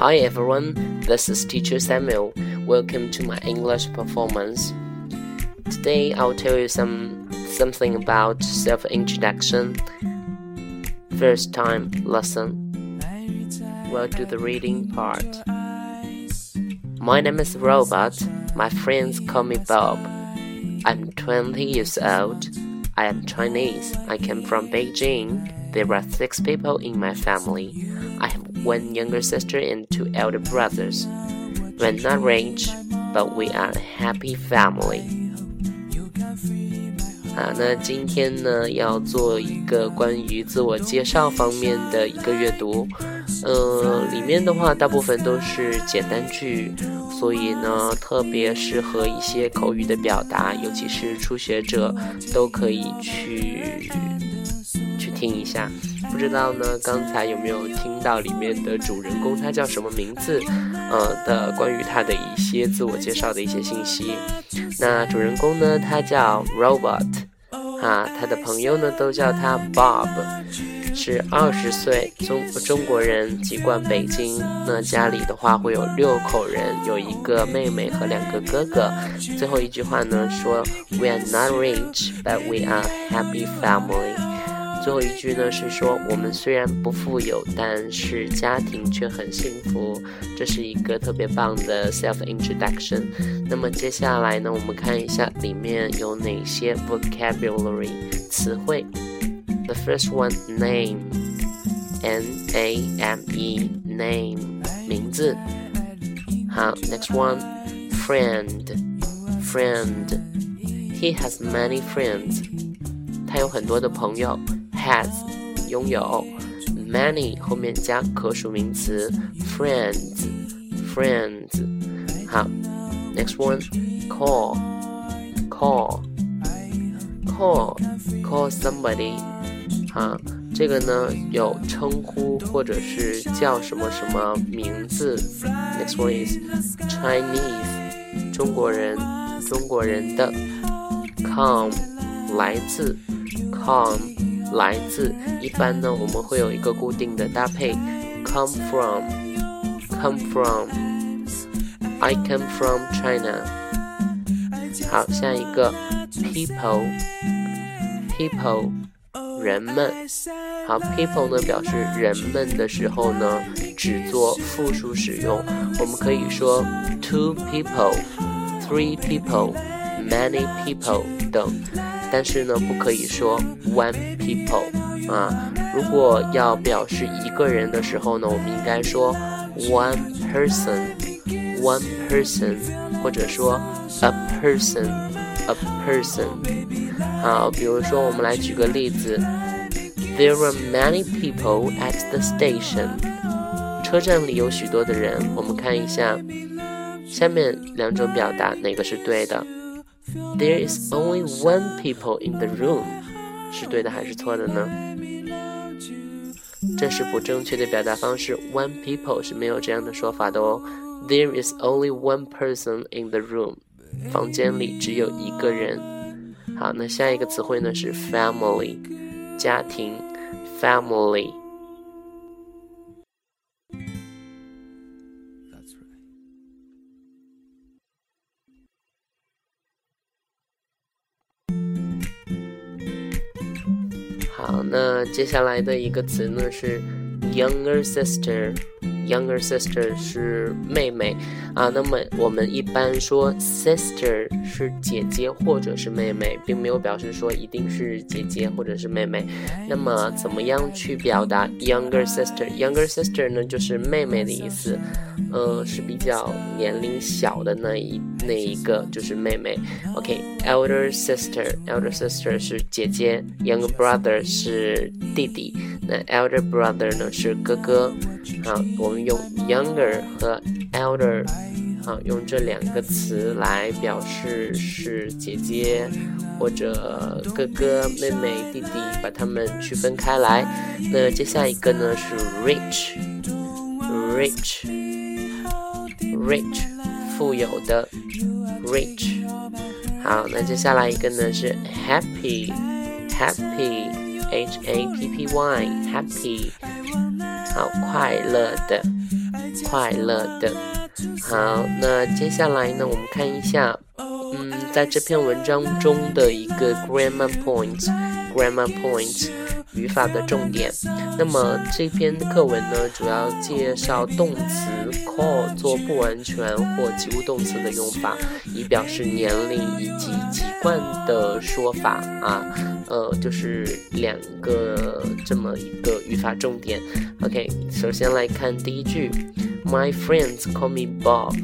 Hi everyone, this is Teacher Samuel. Welcome to my English performance. Today I'll tell you some something about self-introduction. First time lesson. We'll do the reading part. My name is Robert. My friends call me Bob. I'm 20 years old. I am Chinese. I came from Beijing. There are six people in my family. I one younger sister and two elder brothers. We're not rich, but we are a happy family. 啊，那今天呢要做一个关于自我介绍方面的一个阅读，呃，里面的话大部分都是简单句，所以呢特别适合一些口语的表达，尤其是初学者都可以去去听一下。不知道呢，刚才有没有听到里面的主人公他叫什么名字？呃的关于他的一些自我介绍的一些信息。那主人公呢，他叫 Robert，啊，他的朋友呢都叫他 Bob，是二十岁中中国人，籍贯北京。那家里的话会有六口人，有一个妹妹和两个哥哥。最后一句话呢说，We are not rich, but we are happy family。最后一句呢是说，我们虽然不富有，但是家庭却很幸福。这是一个特别棒的 self introduction。那么接下来呢，我们看一下里面有哪些 vocabulary 词汇。The first one name, N A M E name 名字。好，next one friend, friend. He has many friends. 他有很多的朋友。 has 拥有，many 后面加可数名词，friends friends 好，next one call call call call somebody 好，这个呢有称呼或者是叫什么什么名字，next one is Chinese 中国人中国人的，come 来自 come。 来自，一般呢，我们会有一个固定的搭配，come from，come from，I come from China。好，下一个，people，people，人们。好，people 呢表示人们的时候呢，只做复数使用，我们可以说 two people，three people，many people 等。但是呢，不可以说 one people 啊。如果要表示一个人的时候呢，我们应该说 one person，one person，或者说 a person，a person。好，比如说我们来举个例子，There were many people at the station。车站里有许多的人。我们看一下下面两种表达，哪个是对的 ？There is only one people in the room，是对的还是错的呢？这是不正确的表达方式。One people 是没有这样的说法的哦。There is only one person in the room，房间里只有一个人。好，那下一个词汇呢是 family，家庭，family。 好，那接下来的一个词呢是 younger sister。Younger sister 是妹妹啊，那么我们一般说 sister 是姐姐或者是妹妹，并没有表示说一定是姐姐或者是妹妹。那么怎么样去表达 younger sister？Younger sister 呢就是妹妹的意思，呃是比较年龄小的那一那一个就是妹妹。OK，elder sister，elder sister 是姐姐，younger brother 是弟弟，那 elder brother 呢是哥哥。好，我们用 younger 和 elder，好，用这两个词来表示是姐姐或者哥哥、妹妹、弟弟，把它们区分开来。那接下一个呢是 rich，rich，rich，富有的 rich。好，那接下来一个呢是 happy，happy H A P P Y，Happy，好，快乐的快乐的。好，那接下来呢，我们看一下，嗯，在这篇文章中的一个 grammar point，grammar point。语法的重点。那么这篇课文呢，主要介绍动词 call 做不完全或及物动词的用法，以表示年龄以及籍贯的说法啊。呃，就是两个这么一个语法重点。OK，首先来看第一句，My friends call me Bob.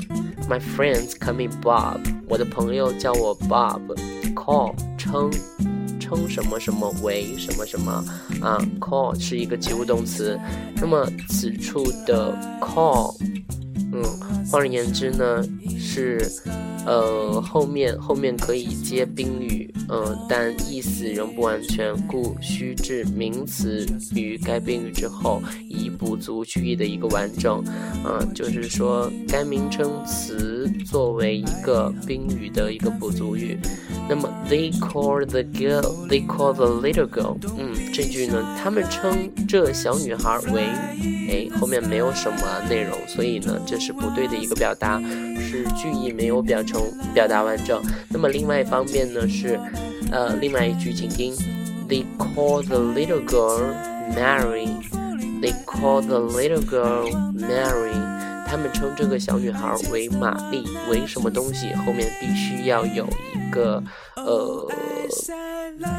My friends call me Bob. 我的朋友叫我 Bob. Call 称。称什么什么为什么什么啊？call 是一个及物动词，那么此处的 call，嗯，换而言之呢，是呃后面后面可以接宾语，嗯，但意思仍不完全，故需置名词于该宾语之后，以补足句意的一个完整。嗯，就是说该名称词作为一个宾语的一个补足语。那么，they call the girl, they call the little girl。嗯，这句呢，他们称这小女孩为，哎，后面没有什么内容，所以呢，这是不对的一个表达，是句意没有表成表达完整。那么另外一方面呢，是，呃，另外一句，请听，they call the little girl Mary。They call the little girl Mary。他们称这个小女孩为玛丽，为什么东西后面必须要有一个呃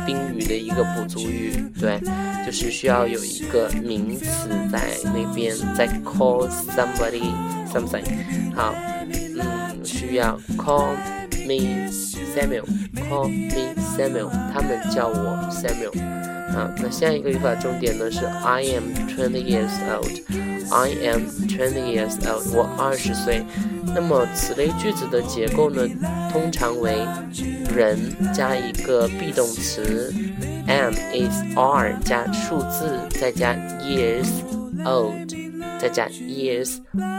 宾语的一个补足语，对，就是需要有一个名词在那边在 call somebody something。好，需要 call me Samuel，call me Samuel，他们叫我 Samuel。啊，那下一个语法重点呢是 I am twenty years old。I am twenty years old，我二十岁。那么此类句子的结构呢，通常为人加一个 be 动词，am is are 加数字，再加 years old，再加 years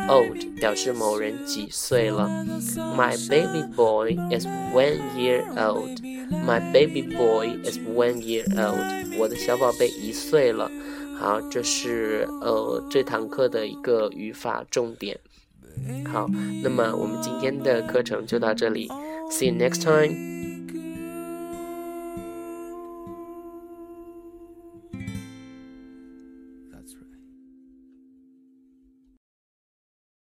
old，表示某人几岁了。My baby boy is one year old. My baby boy is one year old. 我的小宝贝一岁了。好，这是呃这堂课的一个语法重点。好，那么我们今天的课程就到这里，See you next time。